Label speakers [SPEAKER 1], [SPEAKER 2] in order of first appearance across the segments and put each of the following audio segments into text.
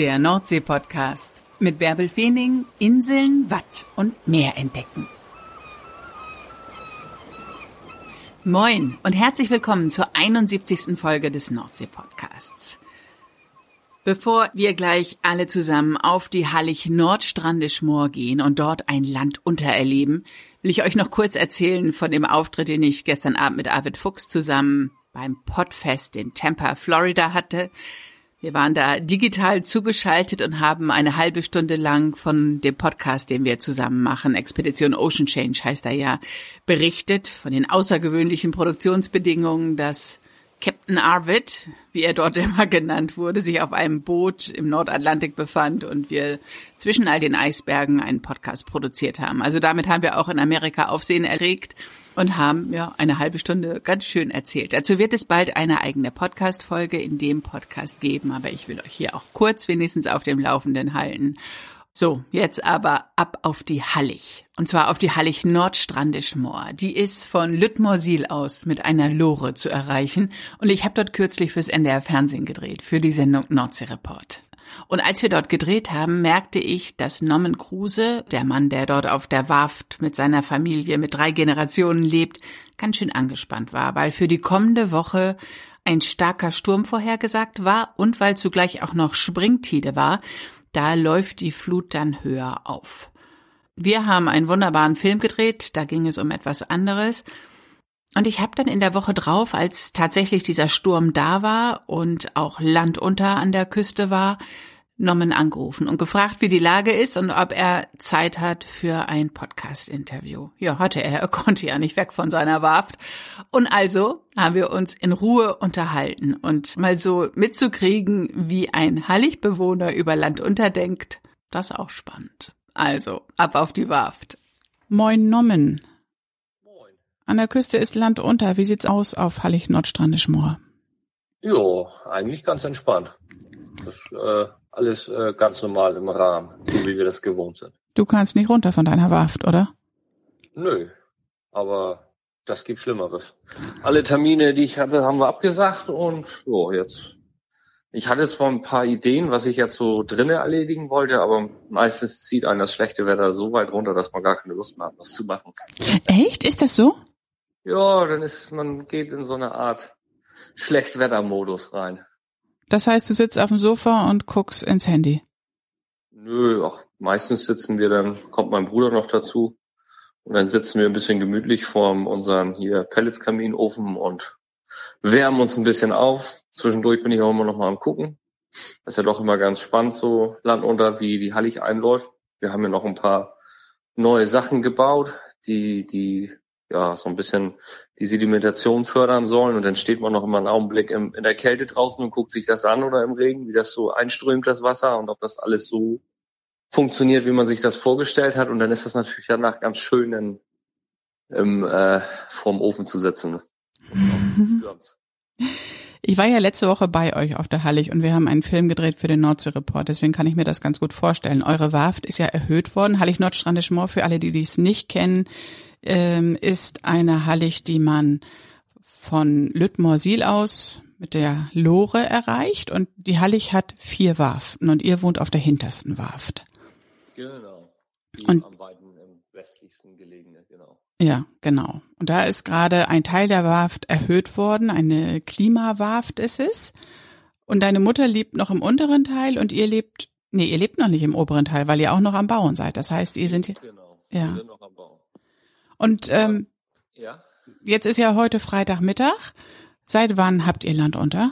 [SPEAKER 1] Der Nordsee-Podcast mit Bärbel Feening, Inseln, Watt und Meer entdecken. Moin und herzlich willkommen zur 71. Folge des Nordsee-Podcasts. Bevor wir gleich alle zusammen auf die Hallig Nordstrandischmoor gehen und dort ein Land untererleben, will ich euch noch kurz erzählen von dem Auftritt, den ich gestern Abend mit Arvid Fuchs zusammen beim Podfest in Tampa, Florida hatte. Wir waren da digital zugeschaltet und haben eine halbe Stunde lang von dem Podcast, den wir zusammen machen, Expedition Ocean Change heißt er ja, berichtet von den außergewöhnlichen Produktionsbedingungen, dass Captain Arvid, wie er dort immer genannt wurde, sich auf einem Boot im Nordatlantik befand und wir zwischen all den Eisbergen einen Podcast produziert haben. Also damit haben wir auch in Amerika Aufsehen erregt und haben ja eine halbe Stunde ganz schön erzählt. Dazu wird es bald eine eigene Podcast-Folge in dem Podcast geben, aber ich will euch hier auch kurz wenigstens auf dem Laufenden halten. So, jetzt aber ab auf die Hallig. Und zwar auf die Hallig Nordstrandischmoor. Die ist von Lüttmorsil aus mit einer Lore zu erreichen. Und ich habe dort kürzlich fürs NDR Fernsehen gedreht, für die Sendung Nordsee Report. Und als wir dort gedreht haben, merkte ich, dass Norman Kruse, der Mann, der dort auf der Warft mit seiner Familie mit drei Generationen lebt, ganz schön angespannt war, weil für die kommende Woche ein starker Sturm vorhergesagt war und weil zugleich auch noch Springtide war, da läuft die Flut dann höher auf. Wir haben einen wunderbaren Film gedreht, da ging es um etwas anderes. Und ich habe dann in der Woche drauf, als tatsächlich dieser Sturm da war und auch Land unter an der Küste war, Norman angerufen und gefragt, wie die Lage ist und ob er Zeit hat für ein Podcast-Interview. Ja, hatte er. Er konnte ja nicht weg von seiner Warft. Und also haben wir uns in Ruhe unterhalten und mal so mitzukriegen, wie ein Halligbewohner über Land unterdenkt, das ist auch spannend. Also, ab auf die Warft. Moin Nommen. Moin. An der Küste ist Land unter. Wie sieht's aus auf Hallig Nordstrandisch Moor?
[SPEAKER 2] Jo, eigentlich ganz entspannt. Das, äh, alles äh, ganz normal im Rahmen, so wie wir das gewohnt sind.
[SPEAKER 1] Du kannst nicht runter von deiner Warft, oder?
[SPEAKER 2] Nö, aber das gibt Schlimmeres. Alle Termine, die ich hatte, haben wir abgesagt und so jetzt. Ich hatte zwar ein paar Ideen, was ich jetzt so drinnen erledigen wollte, aber meistens zieht einen das schlechte Wetter so weit runter, dass man gar keine Lust mehr hat, was zu machen.
[SPEAKER 1] Echt? Ist das so?
[SPEAKER 2] Ja, dann ist man geht in so eine Art Schlechtwettermodus rein.
[SPEAKER 1] Das heißt, du sitzt auf dem Sofa und guckst ins Handy?
[SPEAKER 2] Nö, auch meistens sitzen wir dann, kommt mein Bruder noch dazu. Und dann sitzen wir ein bisschen gemütlich vor unserem hier Pelletskaminofen und wärmen uns ein bisschen auf. Zwischendurch bin ich auch immer noch mal am gucken. Das ist ja doch immer ganz spannend, so landunter, wie die Hallig einläuft. Wir haben ja noch ein paar neue Sachen gebaut, die, die ja, so ein bisschen die Sedimentation fördern sollen. Und dann steht man noch immer einen Augenblick im, in der Kälte draußen und guckt sich das an oder im Regen, wie das so einströmt, das Wasser und ob das alles so funktioniert, wie man sich das vorgestellt hat. Und dann ist das natürlich danach ganz schön in, im, äh, vorm Ofen zu sitzen.
[SPEAKER 1] Ich war ja letzte Woche bei euch auf der Hallig und wir haben einen Film gedreht für den Nordsee-Report, deswegen kann ich mir das ganz gut vorstellen. Eure Warft ist ja erhöht worden. Hallig Nordstrandisch Moor, für alle, die dies nicht kennen, ähm, ist eine Hallig, die man von Lüttmorsil aus mit der Lore erreicht und die Hallig hat vier Warften und ihr wohnt auf der hintersten Warft.
[SPEAKER 2] Genau. Die und am weiten im westlichsten gelegene, genau.
[SPEAKER 1] Ja, genau. Und da ist gerade ein Teil der Warft erhöht worden, eine Klimawarft ist es. Und deine Mutter lebt noch im unteren Teil und ihr lebt, nee, ihr lebt noch nicht im oberen Teil, weil ihr auch noch am Bauen seid. Das heißt, ihr sind,
[SPEAKER 2] genau.
[SPEAKER 1] ja. Wir sind noch am Bauen. Und ähm, ja. jetzt ist ja heute Freitagmittag. Seit wann habt ihr Land unter?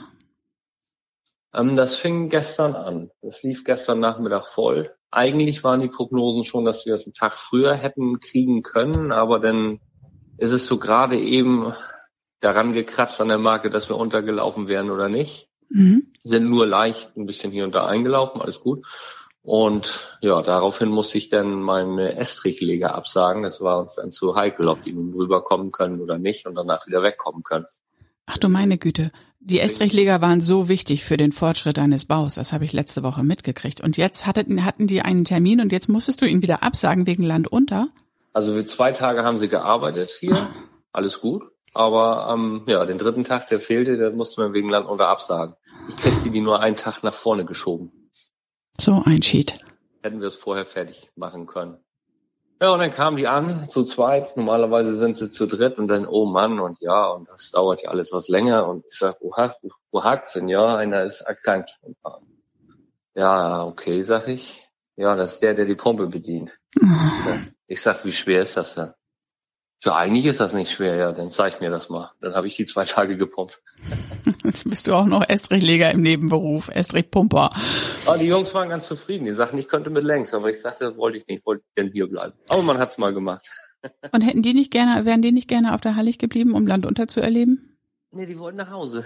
[SPEAKER 2] Ähm, das fing gestern an. Das lief gestern Nachmittag voll. Eigentlich waren die Prognosen schon, dass wir es einen Tag früher hätten kriegen können, aber dann ist es so gerade eben daran gekratzt an der Marke, dass wir untergelaufen wären oder nicht. Mhm. Sind nur leicht ein bisschen hier und da eingelaufen, alles gut. Und ja, daraufhin musste ich dann meine Estrichleger absagen. Das war uns dann zu heikel, ob die nun rüberkommen können oder nicht und danach wieder wegkommen können.
[SPEAKER 1] Ach du meine Güte. Die Estrichleger waren so wichtig für den Fortschritt deines Baus. Das habe ich letzte Woche mitgekriegt. Und jetzt hatten, hatten die einen Termin und jetzt musstest du ihn wieder absagen wegen Land unter?
[SPEAKER 2] Also für zwei Tage haben sie gearbeitet hier. Alles gut. Aber ähm, ja, den dritten Tag, der fehlte, der musste man wegen Land unter absagen. Ich kriegte die nur einen Tag nach vorne geschoben.
[SPEAKER 1] So ein Cheat.
[SPEAKER 2] Hätten wir es vorher fertig machen können. Ja, und dann kamen die an, zu zweit. Normalerweise sind sie zu dritt und dann, oh Mann, und ja, und das dauert ja alles was länger. Und ich sag, wo, wo hakt's denn? Ja, einer ist erkrankt. Ja, okay, sag ich. Ja, das ist der, der die Pumpe bedient. Ich sag, wie schwer ist das denn? Ja, eigentlich ist das nicht schwer, ja, dann zeig mir das mal. Dann habe ich die zwei Tage gepumpt.
[SPEAKER 1] Jetzt bist du auch noch Estrichleger im Nebenberuf, Estrichpumper.
[SPEAKER 2] Aber die Jungs waren ganz zufrieden. Die sagten, ich könnte mit längs, aber ich sagte, das wollte ich nicht, ich wollte denn hier bleiben. Aber man hat's mal gemacht.
[SPEAKER 1] Und hätten die nicht gerne, wären die nicht gerne auf der Hallig geblieben, um Land unter zu erleben?
[SPEAKER 2] Nee, die wollten nach Hause.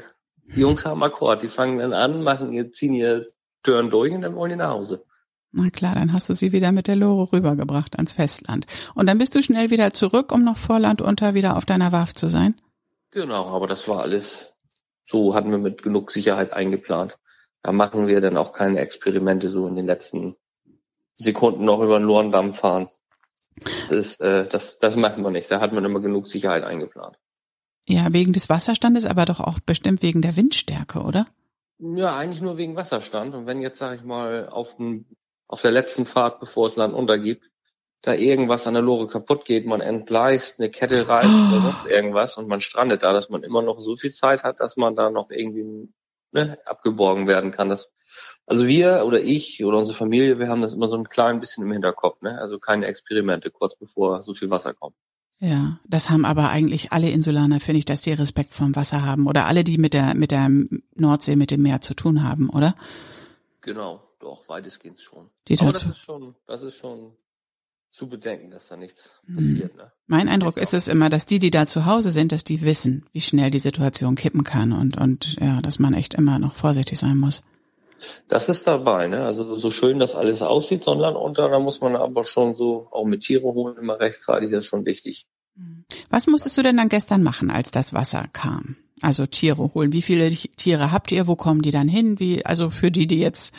[SPEAKER 2] Die Jungs haben Akkord, die fangen dann an, machen ihr, ziehen ihr Türen durch und dann wollen die nach Hause.
[SPEAKER 1] Na klar, dann hast du sie wieder mit der Lore rübergebracht ans Festland. Und dann bist du schnell wieder zurück, um noch vor Land unter wieder auf deiner Warf zu sein?
[SPEAKER 2] Genau, aber das war alles, so hatten wir mit genug Sicherheit eingeplant. Da machen wir dann auch keine Experimente so in den letzten Sekunden noch über den Lorendamm fahren. Das, äh, das, das machen wir nicht. Da hat man immer genug Sicherheit eingeplant.
[SPEAKER 1] Ja, wegen des Wasserstandes, aber doch auch bestimmt wegen der Windstärke, oder?
[SPEAKER 2] Ja, eigentlich nur wegen Wasserstand. Und wenn jetzt, sag ich mal, auf dem auf der letzten Fahrt, bevor es Land untergibt, da irgendwas an der Lore kaputt geht, man entgleist, eine Kette reißt oh. oder sonst irgendwas und man strandet da, dass man immer noch so viel Zeit hat, dass man da noch irgendwie ne, abgeborgen werden kann. Das, also wir oder ich oder unsere Familie, wir haben das immer so ein klein bisschen im Hinterkopf, ne? Also keine Experimente, kurz bevor so viel Wasser kommt.
[SPEAKER 1] Ja, das haben aber eigentlich alle Insulaner, finde ich, dass die Respekt vom Wasser haben oder alle, die mit der mit der Nordsee, mit dem Meer zu tun haben, oder?
[SPEAKER 2] Genau. Doch, weitestgehend schon.
[SPEAKER 1] Die
[SPEAKER 2] Aber das ist schon, das ist schon zu bedenken, dass da nichts mhm. passiert. Ne?
[SPEAKER 1] Mein Eindruck ist es immer, dass die, die da zu Hause sind, dass die wissen, wie schnell die Situation kippen kann und, und ja, dass man echt immer noch vorsichtig sein muss.
[SPEAKER 2] Das ist dabei, ne? Also so schön das alles aussieht, sondern unter, da muss man aber schon so auch mit Tiere holen immer rechtzeitig, das ist schon wichtig.
[SPEAKER 1] Mhm. Was musstest du denn dann gestern machen, als das Wasser kam? Also Tiere holen. Wie viele Tiere habt ihr? Wo kommen die dann hin? Wie, also für die, die jetzt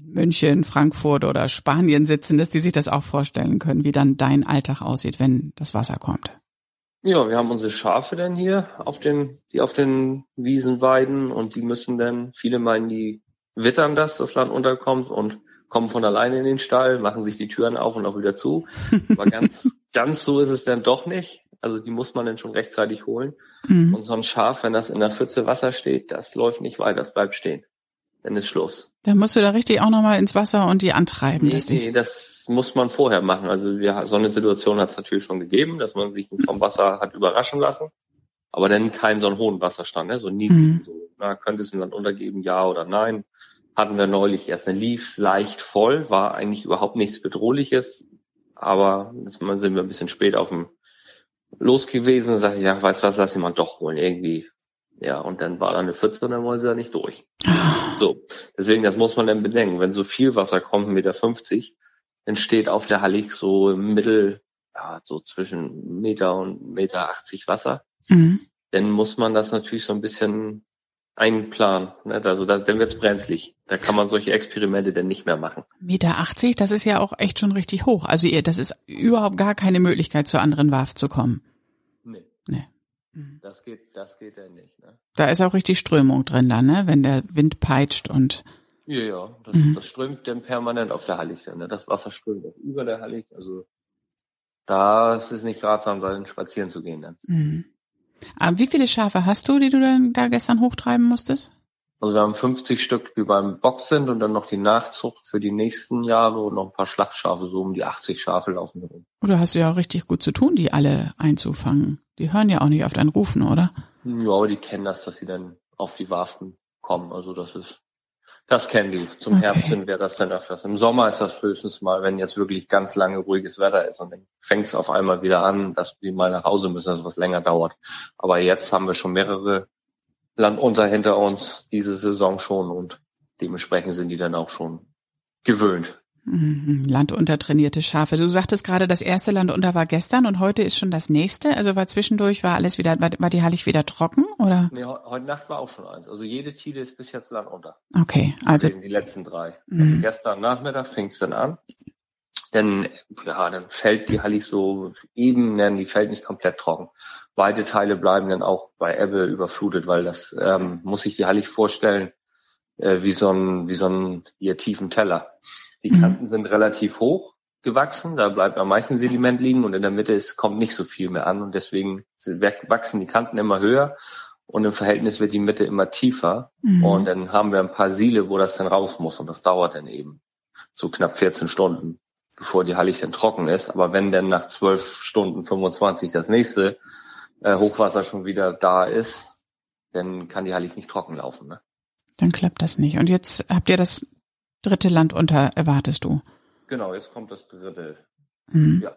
[SPEAKER 1] in München, Frankfurt oder Spanien sitzen, dass die sich das auch vorstellen können, wie dann dein Alltag aussieht, wenn das Wasser kommt.
[SPEAKER 2] Ja, wir haben unsere Schafe dann hier auf den, die auf den Wiesen weiden und die müssen dann, viele meinen, die wittern das, das Land unterkommt und kommen von alleine in den Stall, machen sich die Türen auf und auch wieder zu. Aber ganz, ganz so ist es dann doch nicht. Also die muss man dann schon rechtzeitig holen. Mhm. Und so ein Schaf, wenn das in der Pfütze Wasser steht, das läuft nicht weiter, das bleibt stehen dann ist Schluss.
[SPEAKER 1] Dann musst du da richtig auch nochmal ins Wasser und die antreiben.
[SPEAKER 2] Nee, nee, das muss man vorher machen. Also wir, so eine Situation hat es natürlich schon gegeben, dass man sich vom Wasser hat überraschen lassen, aber dann keinen so einen hohen Wasserstand, ne? so niedrigen. Mhm. So, na, könnte es im Land untergeben, ja oder nein? Hatten wir neulich erst, dann lief's leicht voll, war eigentlich überhaupt nichts Bedrohliches, aber jetzt sind wir ein bisschen spät auf dem Los gewesen, sag ich, ja, weißt du was, lass ihn mal doch holen, irgendwie ja, und dann war da eine Pfütze und dann wollen sie ja nicht durch. So, deswegen, das muss man dann bedenken. Wenn so viel Wasser kommt, 1,50 Meter, dann steht auf der Hallig so im Mittel, ja, so zwischen Meter und Meter 80 Wasser. Mhm. Dann muss man das natürlich so ein bisschen einplanen. Ne? Also da, dann wird's brenzlig. Da kann man solche Experimente dann nicht mehr machen.
[SPEAKER 1] Meter 80, das ist ja auch echt schon richtig hoch. Also ihr, das ist überhaupt gar keine Möglichkeit, zur anderen Warf zu kommen.
[SPEAKER 2] Mhm. Das geht, das geht ja nicht. Ne?
[SPEAKER 1] Da ist auch richtig Strömung drin dann, ne? Wenn der Wind peitscht und.
[SPEAKER 2] Ja, ja, das, mhm. das strömt dann permanent auf der Hallig dann, ne? Das Wasser strömt auch über der Hallig, also da ist es nicht ratsam, da spazieren zu gehen dann.
[SPEAKER 1] Mhm. Aber wie viele Schafe hast du, die du dann da gestern hochtreiben musstest?
[SPEAKER 2] Also wir haben 50 Stück, die beim Bock sind und dann noch die Nachzucht für die nächsten Jahre und noch ein paar Schlachtschafe, so um die 80 Schafe laufen herum.
[SPEAKER 1] Oder hast du ja auch richtig gut zu tun, die alle einzufangen. Die hören ja auch nicht auf dein Rufen, oder?
[SPEAKER 2] Ja, aber die kennen das, dass sie dann auf die Warfen kommen. Also das ist, das kennen die. Zum okay. Herbst sind wir das dann öfters. Im Sommer ist das höchstens mal, wenn jetzt wirklich ganz lange ruhiges Wetter ist und dann fängt es auf einmal wieder an, dass die mal nach Hause müssen, dass es was länger dauert. Aber jetzt haben wir schon mehrere Landunter hinter uns diese Saison schon und dementsprechend sind die dann auch schon gewöhnt.
[SPEAKER 1] Mhm, Landunter trainierte Schafe. Du sagtest gerade, das erste Landunter war gestern und heute ist schon das nächste. Also war zwischendurch, war alles wieder, war, war die Hallig wieder trocken, oder?
[SPEAKER 2] Nee, heute Nacht war auch schon eins. Also jede Tiere ist bis jetzt Landunter.
[SPEAKER 1] Okay, also.
[SPEAKER 2] Die letzten drei. Mhm. Also gestern Nachmittag fing es dann an. Dann, ja, dann fällt die Hallig so eben, nein, die fällt nicht komplett trocken. Weite Teile bleiben dann auch bei Ebbe überflutet, weil das ähm, muss sich die Hallig vorstellen äh, wie so ein, wie so ein hier tiefen Teller. Die
[SPEAKER 1] Mhm.
[SPEAKER 2] Kanten sind relativ hoch gewachsen, da bleibt am meisten Sediment liegen und in der Mitte ist, kommt nicht so viel mehr an und deswegen wachsen die Kanten immer höher und im Verhältnis wird die Mitte immer tiefer
[SPEAKER 1] Mhm.
[SPEAKER 2] und dann haben wir ein paar Siele, wo das dann raus muss und das dauert dann eben so knapp 14 Stunden, bevor die Hallig dann trocken ist. Aber wenn dann nach 12 Stunden 25 das nächste äh, Hochwasser schon wieder da ist, dann kann die Hallig nicht trocken laufen. Ne?
[SPEAKER 1] Dann klappt das nicht. Und jetzt habt ihr das dritte Land unter, erwartest du?
[SPEAKER 2] Genau, jetzt kommt das dritte.
[SPEAKER 1] Mhm.
[SPEAKER 2] Ja.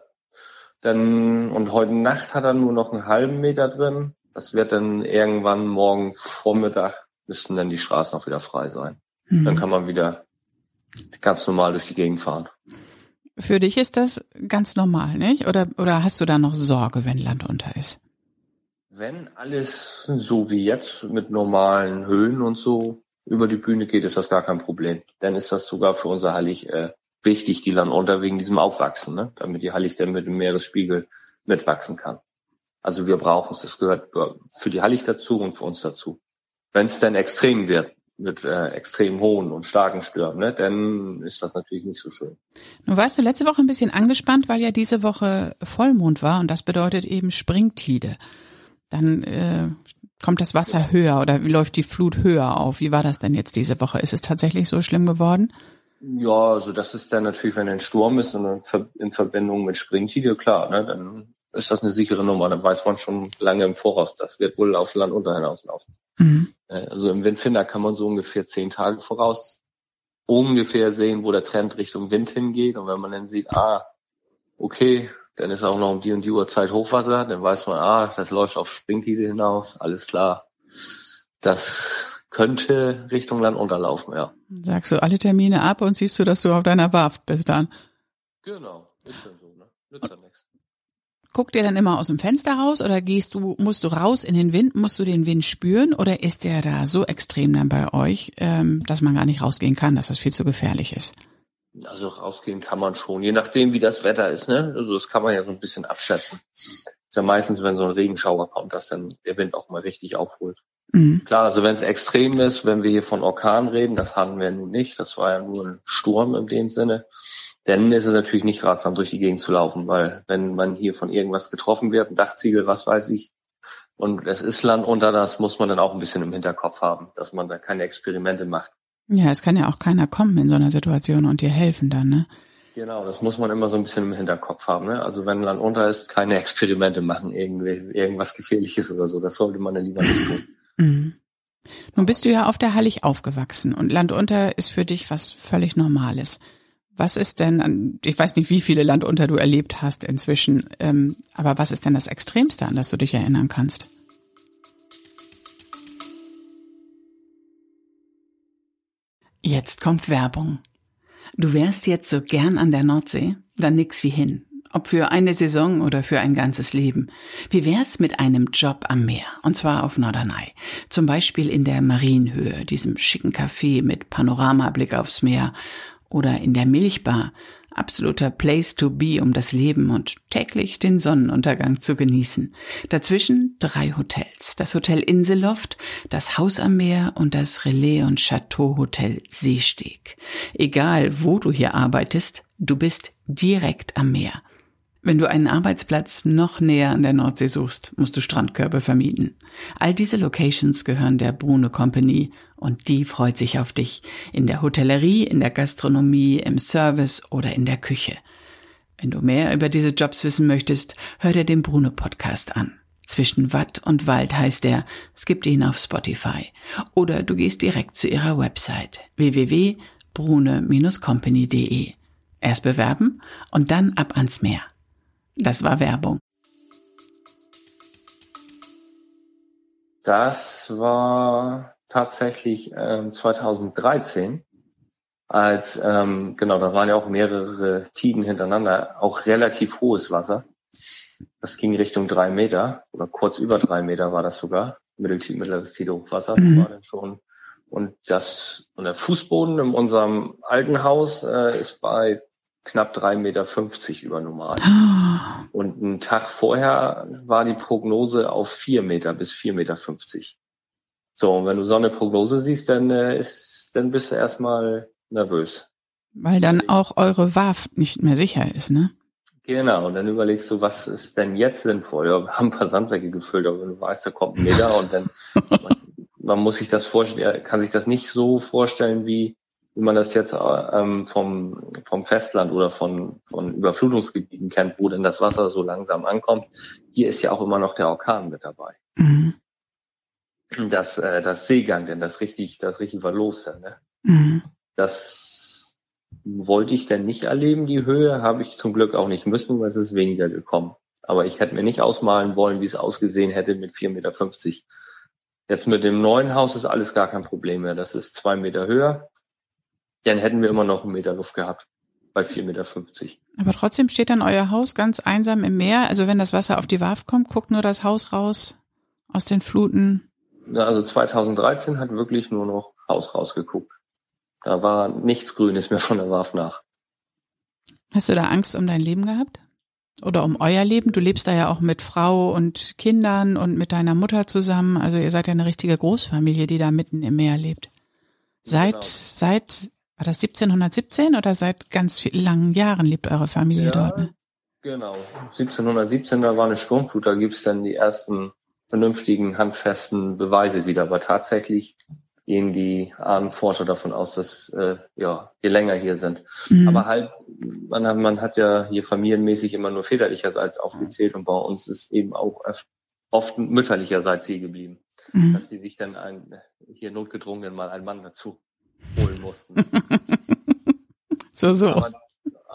[SPEAKER 2] Dann, und heute Nacht hat er nur noch einen halben Meter drin. Das wird dann irgendwann morgen Vormittag müssten dann die Straßen auch wieder frei sein. Dann
[SPEAKER 1] Mhm.
[SPEAKER 2] kann man wieder ganz normal durch die Gegend fahren.
[SPEAKER 1] Für dich ist das ganz normal, nicht? Oder, oder hast du da noch Sorge, wenn Land unter ist?
[SPEAKER 2] Wenn alles so wie jetzt mit normalen Höhen und so über die Bühne geht, ist das gar kein Problem. Dann ist das sogar für unser Hallig äh, wichtig, die Land unter wegen diesem Aufwachsen, ne? damit die Hallig dann mit dem Meeresspiegel mitwachsen kann. Also wir brauchen es, das gehört für die Hallig dazu und für uns dazu. Wenn es dann extrem wird, mit äh, extrem hohen und starken Stürmen, ne, dann ist das natürlich nicht so schön.
[SPEAKER 1] Nun warst du letzte Woche ein bisschen angespannt, weil ja diese Woche Vollmond war und das bedeutet eben Springtide. Dann äh, kommt das Wasser höher oder läuft die Flut höher auf. Wie war das denn jetzt diese Woche? Ist es tatsächlich so schlimm geworden?
[SPEAKER 2] Ja, also das ist dann natürlich, wenn ein Sturm ist und in Verbindung mit Springtide, klar, ne, dann ist das eine sichere Nummer. Dann weiß man schon lange im Voraus, das wird wohl auf Land unter hinauslaufen.
[SPEAKER 1] Mhm.
[SPEAKER 2] Also im Windfinder kann man so ungefähr zehn Tage voraus ungefähr sehen, wo der Trend Richtung Wind hingeht. Und wenn man dann sieht, ah, okay, dann ist auch noch um die und die Uhrzeit Hochwasser, dann weiß man, ah, das läuft auf Springtide hinaus, alles klar. Das könnte Richtung Land unterlaufen, ja.
[SPEAKER 1] Sagst du alle Termine ab und siehst du, dass du auf deiner Warft bist dann.
[SPEAKER 2] Genau, ist dann so, ne? Nützt ja nichts.
[SPEAKER 1] Guckt ihr dann immer aus dem Fenster raus oder gehst du, musst du raus in den Wind, musst du den Wind spüren oder ist der da so extrem dann bei euch, ähm, dass man gar nicht rausgehen kann, dass das viel zu gefährlich ist?
[SPEAKER 2] Also rausgehen kann man schon, je nachdem wie das Wetter ist, ne? Also das kann man ja so ein bisschen abschätzen. Ist ja meistens, wenn so ein Regenschauer kommt, dass dann der Wind auch mal richtig aufholt.
[SPEAKER 1] Mhm.
[SPEAKER 2] Klar, also wenn es extrem ist, wenn wir hier von Orkan reden, das hatten wir nun nicht, das war ja nur ein Sturm in dem Sinne, dann ist es natürlich nicht ratsam, durch die Gegend zu laufen, weil wenn man hier von irgendwas getroffen wird, ein Dachziegel, was weiß ich, und es ist Land unter, das muss man dann auch ein bisschen im Hinterkopf haben, dass man da keine Experimente macht.
[SPEAKER 1] Ja, es kann ja auch keiner kommen in so einer Situation und dir helfen dann, ne?
[SPEAKER 2] Genau, das muss man immer so ein bisschen im Hinterkopf haben. Ne? Also wenn Land unter ist, keine Experimente machen, irgendwie, irgendwas Gefährliches oder so. Das sollte man dann lieber nicht tun.
[SPEAKER 1] Mhm. Nun bist du ja auf der Hallig aufgewachsen und Landunter ist für dich was völlig Normales. Was ist denn, an, ich weiß nicht, wie viele Landunter du erlebt hast inzwischen, ähm, aber was ist denn das Extremste, an das du dich erinnern kannst? Jetzt kommt Werbung. Du wärst jetzt so gern an der Nordsee? Dann nix wie hin. Ob für eine Saison oder für ein ganzes Leben. Wie wär's mit einem Job am Meer? Und zwar auf Norderney. Zum Beispiel in der Marienhöhe, diesem schicken Café mit Panoramablick aufs Meer. Oder in der Milchbar. Absoluter Place to be, um das Leben und täglich den Sonnenuntergang zu genießen. Dazwischen drei Hotels. Das Hotel Inselloft, das Haus am Meer und das Relais und Chateau Hotel Seesteg. Egal, wo du hier arbeitest, du bist direkt am Meer. Wenn du einen Arbeitsplatz noch näher an der Nordsee suchst, musst du Strandkörbe vermieten. All diese Locations gehören der Brune Company und die freut sich auf dich. In der Hotellerie, in der Gastronomie, im Service oder in der Küche. Wenn du mehr über diese Jobs wissen möchtest, hör dir den Brune Podcast an. Zwischen Watt und Wald heißt er. Es gibt ihn auf Spotify. Oder du gehst direkt zu ihrer Website www.brune-company.de. Erst bewerben und dann ab ans Meer. Das war Werbung.
[SPEAKER 2] Das war tatsächlich ähm, 2013, als ähm, genau, da waren ja auch mehrere Tiden hintereinander, auch relativ hohes Wasser. Das ging Richtung drei Meter oder kurz über drei Meter war das sogar. Mitteltief, mittleres Tidehochwasser
[SPEAKER 1] Mhm.
[SPEAKER 2] war dann schon. Und das und der Fußboden in unserem alten Haus äh, ist bei knapp drei Meter fünfzig über normal.
[SPEAKER 1] Ah,
[SPEAKER 2] Und einen Tag vorher war die Prognose auf vier Meter bis vier Meter. fünfzig. So, und wenn du so eine Prognose siehst, dann äh, ist dann bist du erstmal nervös.
[SPEAKER 1] Weil dann auch eure Warft nicht mehr sicher ist, ne?
[SPEAKER 2] Genau, und dann überlegst du, was ist denn jetzt sinnvoll? Ja, wir haben ein paar Sandsäcke gefüllt, aber wenn du weißt, da kommt ein Meter und dann, man, man muss sich das vorstellen, kann sich das nicht so vorstellen, wie, wie man das jetzt ähm, vom, vom Festland oder von, von Überflutungsgebieten kennt, wo denn das Wasser so langsam ankommt. Hier ist ja auch immer noch der Orkan mit dabei. Mhm. Das, äh, das Seegang, denn das richtig, das richtig war los dann, ne? Mhm. Das wollte ich denn nicht erleben, die Höhe, habe ich zum Glück auch nicht müssen, weil es ist weniger gekommen. Aber ich hätte mir nicht ausmalen wollen, wie es ausgesehen hätte mit 4,50 Meter. Jetzt mit dem neuen Haus ist alles gar kein Problem mehr. Das ist zwei Meter höher. Dann hätten wir immer noch einen Meter Luft gehabt bei 4,50 Meter.
[SPEAKER 1] Aber trotzdem steht dann euer Haus ganz einsam im Meer. Also wenn das Wasser auf die Warft kommt, guckt nur das Haus raus aus den Fluten.
[SPEAKER 2] Ja, also 2013 hat wirklich nur noch Haus rausgeguckt. Da war nichts Grünes mehr von der Warf nach.
[SPEAKER 1] Hast du da Angst um dein Leben gehabt? Oder um euer Leben? Du lebst da ja auch mit Frau und Kindern und mit deiner Mutter zusammen. Also ihr seid ja eine richtige Großfamilie, die da mitten im Meer lebt. Seit, genau. seit, war das 1717 oder seit ganz vielen langen Jahren lebt eure Familie ja, dort? Ne?
[SPEAKER 2] Genau. 1717, da war eine Sturmflut, da gibt's dann die ersten vernünftigen, handfesten Beweise wieder. Aber tatsächlich gehen die Ahnenforscher davon aus, dass äh, ja wir länger hier sind. Mhm. Aber halt, man, hat, man hat ja hier familienmäßig immer nur väterlicherseits aufgezählt und bei uns ist eben auch oft mütterlicherseits hier geblieben, mhm. dass die sich dann ein, hier notgedrungen mal einen Mann dazu mussten.
[SPEAKER 1] so so.
[SPEAKER 2] Aber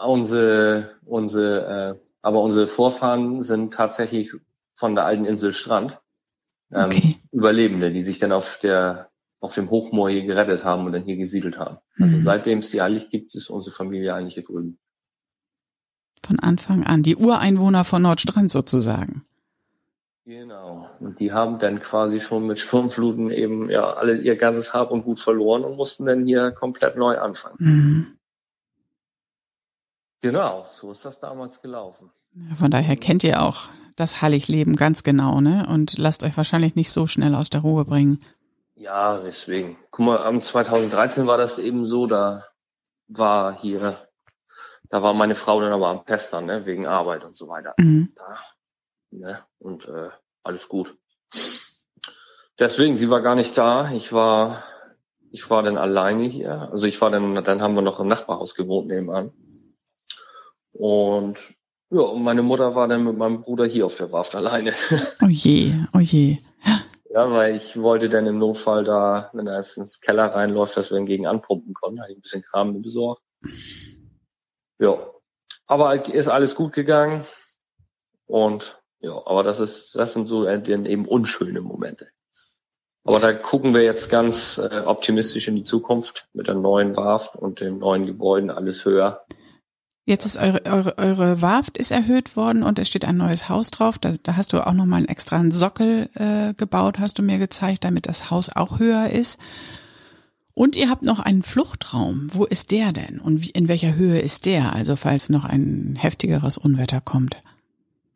[SPEAKER 2] unsere unsere äh, aber unsere Vorfahren sind tatsächlich von der alten Insel Strand ähm, okay. Überlebende, die sich dann auf der auf dem Hochmoor hier gerettet haben und dann hier gesiedelt haben. Also mhm. seitdem es die eigentlich gibt, ist unsere Familie eigentlich hier drüben.
[SPEAKER 1] Von Anfang an, die Ureinwohner von Nordstrand sozusagen.
[SPEAKER 2] Genau. Und die haben dann quasi schon mit Sturmfluten eben ja alle ihr ganzes Hab und Gut verloren und mussten dann hier komplett neu anfangen. Mhm. Genau, so ist das damals gelaufen.
[SPEAKER 1] Von daher kennt ihr auch das Hallig-Leben ganz genau, ne? Und lasst euch wahrscheinlich nicht so schnell aus der Ruhe bringen.
[SPEAKER 2] Ja, deswegen. Guck mal, am 2013 war das eben so, da war hier, da war meine Frau dann aber am Pestern, ne, wegen Arbeit und so weiter. Mhm. Da, ne, und äh, alles gut. Deswegen, sie war gar nicht da. Ich war, ich war dann alleine hier. Also ich war dann, dann haben wir noch im Nachbarhaus gewohnt nebenan. Und ja, und meine Mutter war dann mit meinem Bruder hier auf der Warft alleine.
[SPEAKER 1] Oh je, oh je.
[SPEAKER 2] Ja, weil ich wollte dann im Notfall da, wenn er jetzt ins Keller reinläuft, dass wir ihn gegen anpumpen konnten. Da habe ich ein bisschen Kram besorgt. Ja. Aber ist alles gut gegangen. Und ja, aber das ist, das sind so dann eben unschöne Momente. Aber da gucken wir jetzt ganz äh, optimistisch in die Zukunft mit der neuen Warft und den neuen Gebäuden, alles höher.
[SPEAKER 1] Jetzt ist eure, eure, eure Warft ist erhöht worden und es steht ein neues Haus drauf. Da, da hast du auch nochmal einen extra Sockel äh, gebaut, hast du mir gezeigt, damit das Haus auch höher ist. Und ihr habt noch einen Fluchtraum. Wo ist der denn? Und wie, in welcher Höhe ist der? Also falls noch ein heftigeres Unwetter kommt.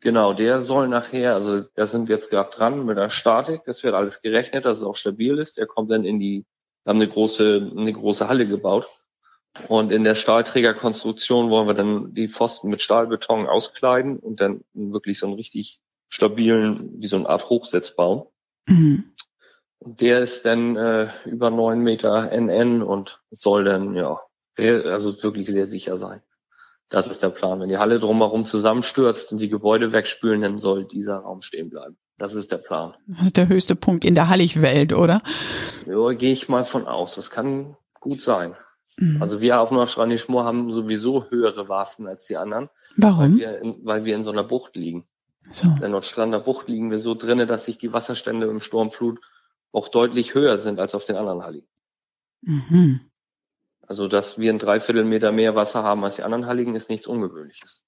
[SPEAKER 2] Genau, der soll nachher, also da sind wir jetzt gerade dran mit der Statik. Das wird alles gerechnet, dass es auch stabil ist. Der kommt dann in die, wir haben eine große, eine große Halle gebaut und in der Stahlträgerkonstruktion wollen wir dann die Pfosten mit Stahlbeton auskleiden und dann wirklich so einen richtig stabilen, wie so eine Art Hochsitz bauen. Mhm. Und der ist dann äh, über neun Meter NN und soll dann, ja, also wirklich sehr sicher sein. Das ist der Plan. Wenn die Halle drumherum zusammenstürzt und die Gebäude wegspülen, dann soll dieser Raum stehen bleiben. Das ist der Plan.
[SPEAKER 1] Das ist der höchste Punkt in der Halligwelt, oder?
[SPEAKER 2] Ja, gehe ich mal von aus. Das kann gut sein. Mhm. Also wir auf Nordstrand-Schmur haben sowieso höhere Waffen als die anderen.
[SPEAKER 1] Warum?
[SPEAKER 2] Weil wir in, weil wir in so einer Bucht liegen. So. In der Nordstrander Bucht liegen wir so drinne, dass sich die Wasserstände im Sturmflut auch deutlich höher sind als auf den anderen Halligen. Mhm. Also, dass wir ein Dreiviertelmeter mehr Wasser haben als die anderen Halligen, ist nichts Ungewöhnliches.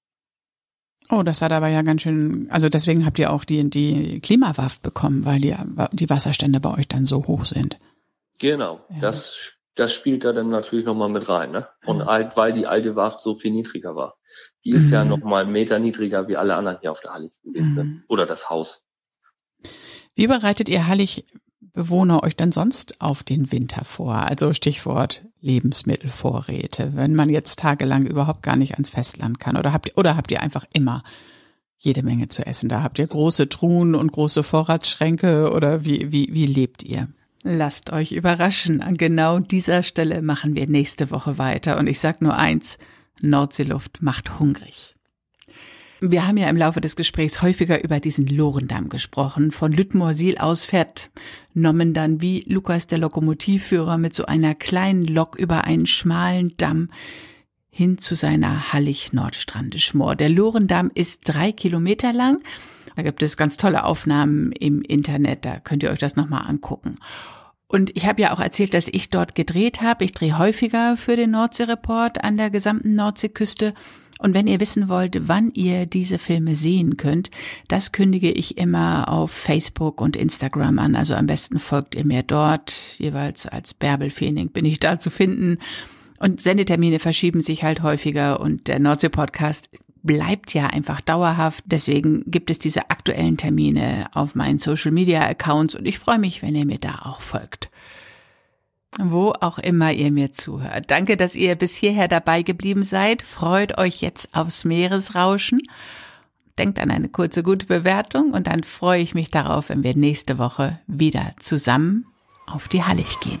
[SPEAKER 1] Oh, das hat aber ja ganz schön, also deswegen habt ihr auch die, die Klimawaft bekommen, weil die, die Wasserstände bei euch dann so hoch sind.
[SPEAKER 2] Genau, ja. das das spielt da dann natürlich nochmal mit rein. Ne? Und halt, weil die alte Warft so viel niedriger war. Die ist mhm. ja nochmal einen Meter niedriger wie alle anderen hier auf der Hallig gewesen. Ne? Mhm. Oder das Haus.
[SPEAKER 1] Wie bereitet ihr Hallig Bewohner euch denn sonst auf den Winter vor? Also Stichwort Lebensmittelvorräte, wenn man jetzt tagelang überhaupt gar nicht ans Festland kann. Oder habt ihr, oder habt ihr einfach immer jede Menge zu essen? Da habt ihr große Truhen und große Vorratsschränke oder wie, wie, wie lebt ihr? Lasst euch überraschen. An genau dieser Stelle machen wir nächste Woche weiter. Und ich sag nur eins, Nordseeluft macht hungrig. Wir haben ja im Laufe des Gesprächs häufiger über diesen Lorendamm gesprochen. Von Lüttmoorsil aus fährt Nommen dann wie Lukas der Lokomotivführer mit so einer kleinen Lok über einen schmalen Damm hin zu seiner Hallig-Nordstrandischmoor. Der Lorendamm ist drei Kilometer lang. Da gibt es ganz tolle Aufnahmen im Internet, da könnt ihr euch das nochmal angucken. Und ich habe ja auch erzählt, dass ich dort gedreht habe. Ich drehe häufiger für den Nordsee-Report an der gesamten Nordseeküste. Und wenn ihr wissen wollt, wann ihr diese Filme sehen könnt, das kündige ich immer auf Facebook und Instagram an. Also am besten folgt ihr mir dort. Jeweils als Bärbel Feening bin ich da zu finden. Und Sendetermine verschieben sich halt häufiger und der Nordsee-Podcast bleibt ja einfach dauerhaft. Deswegen gibt es diese aktuellen Termine auf meinen Social-Media-Accounts und ich freue mich, wenn ihr mir da auch folgt. Wo auch immer ihr mir zuhört. Danke, dass ihr bis hierher dabei geblieben seid. Freut euch jetzt aufs Meeresrauschen. Denkt an eine kurze gute Bewertung und dann freue ich mich darauf, wenn wir nächste Woche wieder zusammen auf die Hallig gehen.